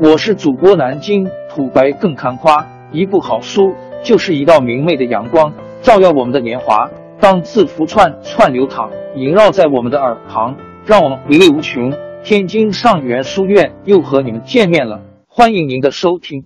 我是主播南京土白更看花，一部好书就是一道明媚的阳光，照耀我们的年华。当字符串串流淌，萦绕在我们的耳旁，让我们回味无穷。天津上元书院又和你们见面了，欢迎您的收听。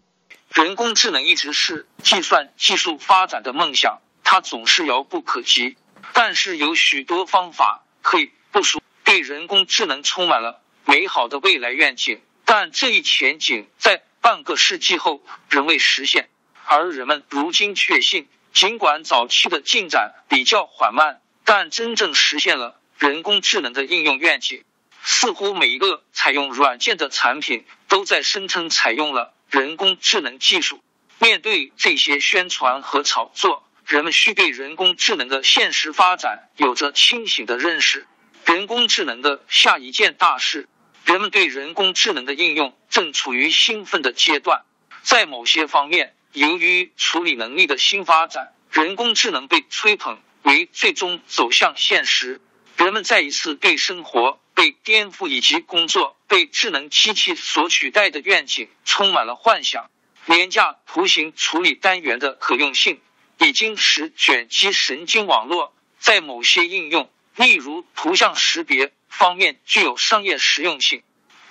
人工智能一直是计算技术发展的梦想，它总是遥不可及。但是有许多方法可以部署，对人工智能充满了美好的未来愿景。但这一前景在半个世纪后仍未实现，而人们如今确信，尽管早期的进展比较缓慢，但真正实现了人工智能的应用愿景。似乎每一个采用软件的产品都在声称采用了人工智能技术。面对这些宣传和炒作，人们需对人工智能的现实发展有着清醒的认识。人工智能的下一件大事，人们对人工智能的应用正处于兴奋的阶段。在某些方面，由于处理能力的新发展，人工智能被吹捧为最终走向现实。人们再一次对生活。被颠覆以及工作被智能机器所取代的愿景充满了幻想。廉价图形处理单元的可用性已经使卷积神经网络在某些应用，例如图像识别方面具有商业实用性，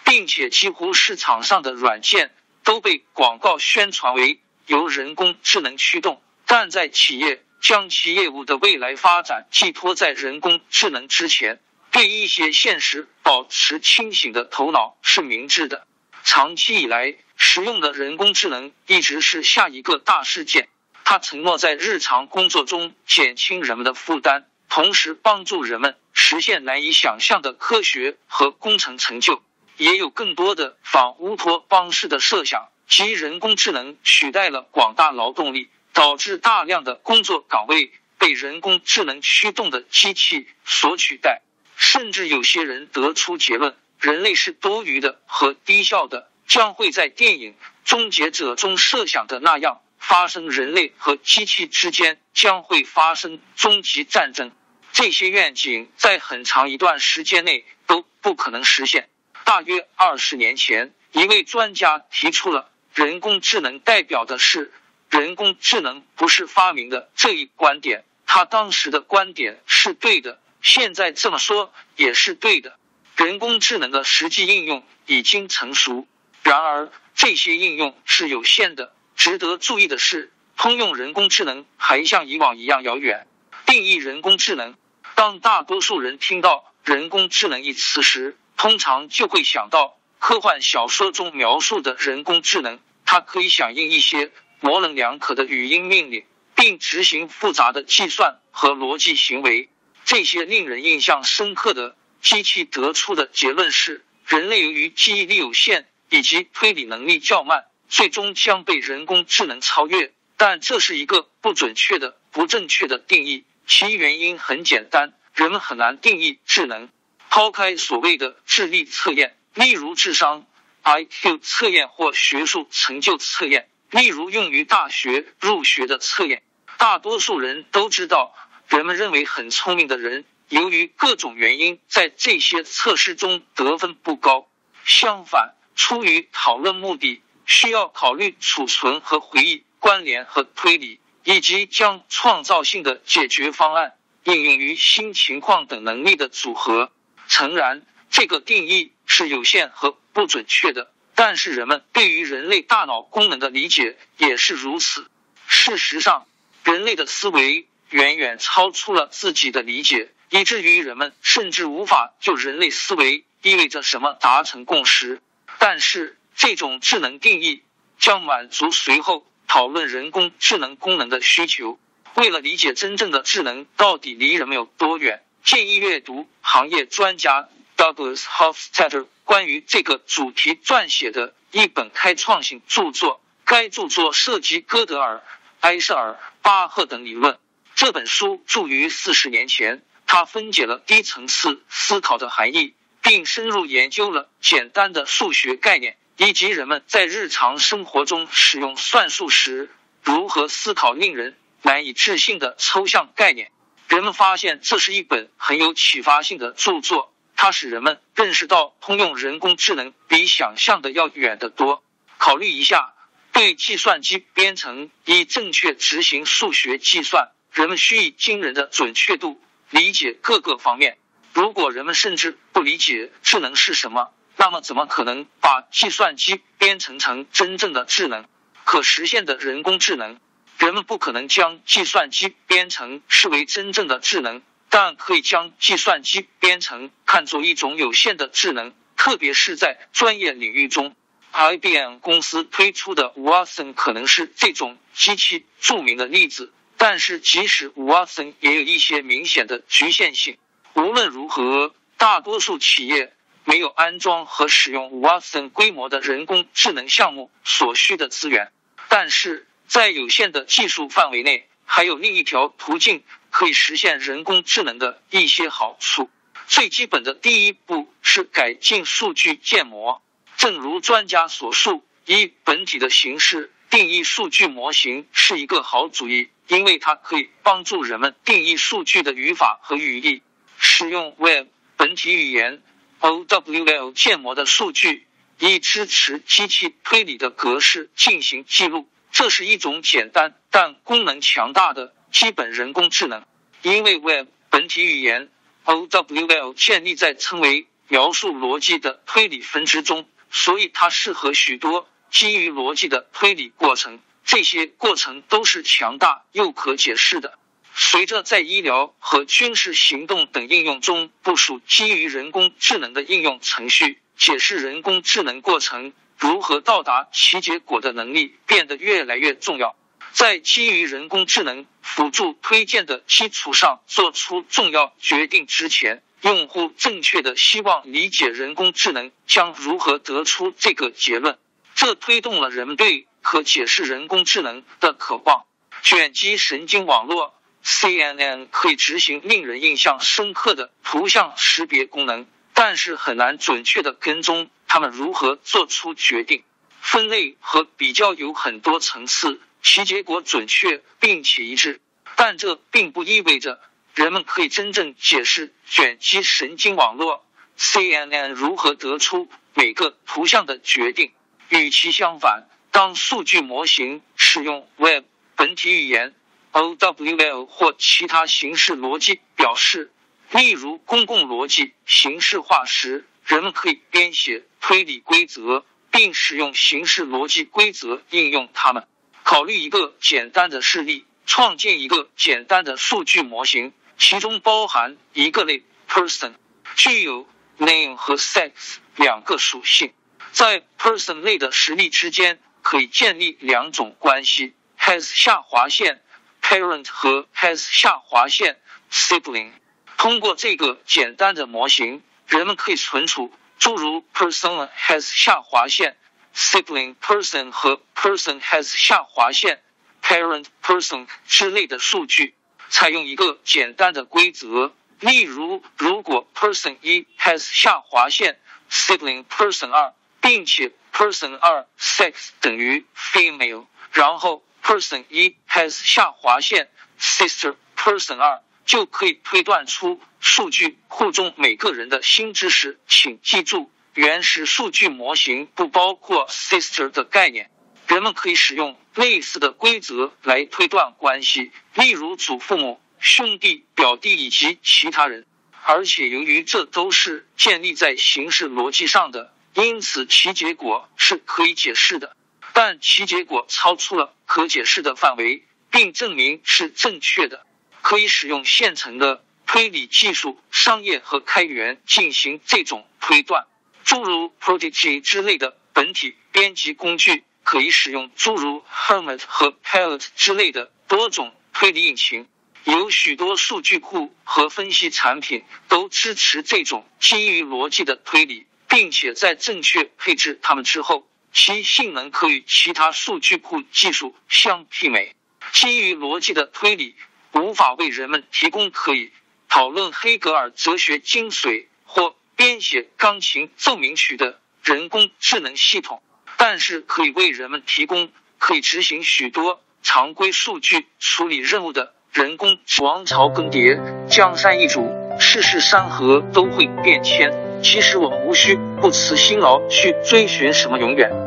并且几乎市场上的软件都被广告宣传为由人工智能驱动。但在企业将其业务的未来发展寄托在人工智能之前。对一些现实保持清醒的头脑是明智的。长期以来，使用的人工智能一直是下一个大事件。它承诺在日常工作中减轻人们的负担，同时帮助人们实现难以想象的科学和工程成就。也有更多的反乌托邦式的设想，即人工智能取代了广大劳动力，导致大量的工作岗位被人工智能驱动的机器所取代。甚至有些人得出结论：人类是多余的和低效的，将会在电影《终结者》中设想的那样发生。人类和机器之间将会发生终极战争。这些愿景在很长一段时间内都不可能实现。大约二十年前，一位专家提出了“人工智能代表的是人工智能不是发明的”这一观点。他当时的观点是对的。现在这么说也是对的。人工智能的实际应用已经成熟，然而这些应用是有限的。值得注意的是，通用人工智能还像以往一样遥远。定义人工智能，当大多数人听到“人工智能”一词时，通常就会想到科幻小说中描述的人工智能。它可以响应一些模棱两可的语音命令，并执行复杂的计算和逻辑行为。这些令人印象深刻的机器得出的结论是：人类由于记忆力有限以及推理能力较慢，最终将被人工智能超越。但这是一个不准确的、不正确的定义。其原因很简单：人们很难定义智能。抛开所谓的智力测验，例如智商 （IQ） 测验或学术成就测验，例如用于大学入学的测验，大多数人都知道。人们认为很聪明的人，由于各种原因，在这些测试中得分不高。相反，出于讨论目的，需要考虑储存和回忆、关联和推理，以及将创造性的解决方案应用于新情况等能力的组合。诚然，这个定义是有限和不准确的，但是人们对于人类大脑功能的理解也是如此。事实上，人类的思维。远远超出了自己的理解，以至于人们甚至无法就人类思维意味着什么达成共识。但是，这种智能定义将满足随后讨论人工智能功能的需求。为了理解真正的智能到底离人们有多远，建议阅读行业专家 Douglas Hofstadter 关于这个主题撰写的一本开创性著作。该著作涉及哥德尔、埃舍尔、巴赫等理论。这本书著于四十年前，它分解了低层次思考的含义，并深入研究了简单的数学概念，以及人们在日常生活中使用算术时如何思考令人难以置信的抽象概念。人们发现这是一本很有启发性的著作，它使人们认识到通用人工智能比想象的要远得多。考虑一下，对计算机编程以正确执行数学计算，人们需以惊人的准确度理解各个方面。如果人们甚至不理解智能是什么，那么怎么可能把计算机编程成真正的智能、可实现的人工智能？人们不可能将计算机编程视为真正的智能，但可以将计算机编程看作一种有限的智能，特别是在专业领域中。IBM 公司推出的 Watson 可能是这种机器著名的例子，但是即使 Watson 也有一些明显的局限性。无论如何，大多数企业没有安装和使用 Watson 规模的人工智能项目所需的资源，但是。在有限的技术范围内，还有另一条途径可以实现人工智能的一些好处。最基本的第一步是改进数据建模。正如专家所述，以本体的形式定义数据模型是一个好主意，因为它可以帮助人们定义数据的语法和语义。使用 Web 本体语言 （OWL） 建模的数据，以支持机器推理的格式进行记录。这是一种简单但功能强大的基本人工智能，因为 Web 本体语言 OWL 建立在称为描述逻辑的推理分支中，所以它适合许多基于逻辑的推理过程。这些过程都是强大又可解释的。随着在医疗和军事行动等应用中部署基于人工智能的应用程序，解释人工智能过程。如何到达其结果的能力变得越来越重要。在基于人工智能辅助推荐的基础上做出重要决定之前，用户正确的希望理解人工智能将如何得出这个结论。这推动了人们对可解释人工智能的渴望。卷积神经网络 CNN 可以执行令人印象深刻的图像识别功能，但是很难准确的跟踪。他们如何做出决定？分类和比较有很多层次，其结果准确并且一致。但这并不意味着人们可以真正解释卷积神经网络 CNN 如何得出每个图像的决定。与其相反，当数据模型使用 Web 本体语言 OWL 或其他形式逻辑表示，例如公共逻辑形式化时，人们可以编写推理规则，并使用形式逻辑规则应用它们。考虑一个简单的事例：创建一个简单的数据模型，其中包含一个类 person，具有 name 和 sex 两个属性。在 person 类的实例之间，可以建立两种关系：has 下划线 parent 和 has 下划线 sibling。通过这个简单的模型。人们可以存储诸如 person has 下划线 sibling person 和 person has 下划线 parent person 之类的数据，采用一个简单的规则。例如，如果 person 一 has 下划线 sibling person 二，并且 person 二 sex 等于 female，然后 person 一 has 下划线 sister person 二。就可以推断出数据库中每个人的新知识。请记住，原始数据模型不包括 sister 的概念。人们可以使用类似的规则来推断关系，例如祖父母、兄弟、表弟以及其他人。而且，由于这都是建立在形式逻辑上的，因此其结果是可以解释的。但其结果超出了可解释的范围，并证明是正确的。可以使用现成的推理技术、商业和开源进行这种推断，诸如 Prodigy 之类的本体编辑工具可以使用诸如 Hermit 和 Pilot 之类的多种推理引擎。有许多数据库和分析产品都支持这种基于逻辑的推理，并且在正确配置它们之后，其性能可与其他数据库技术相媲美。基于逻辑的推理。无法为人们提供可以讨论黑格尔哲学精髓或编写钢琴奏鸣曲的人工智能系统，但是可以为人们提供可以执行许多常规数据处理任务的人工。王朝更迭，江山易主，世事山河都会变迁。其实我们无需不辞辛劳去追寻什么永远。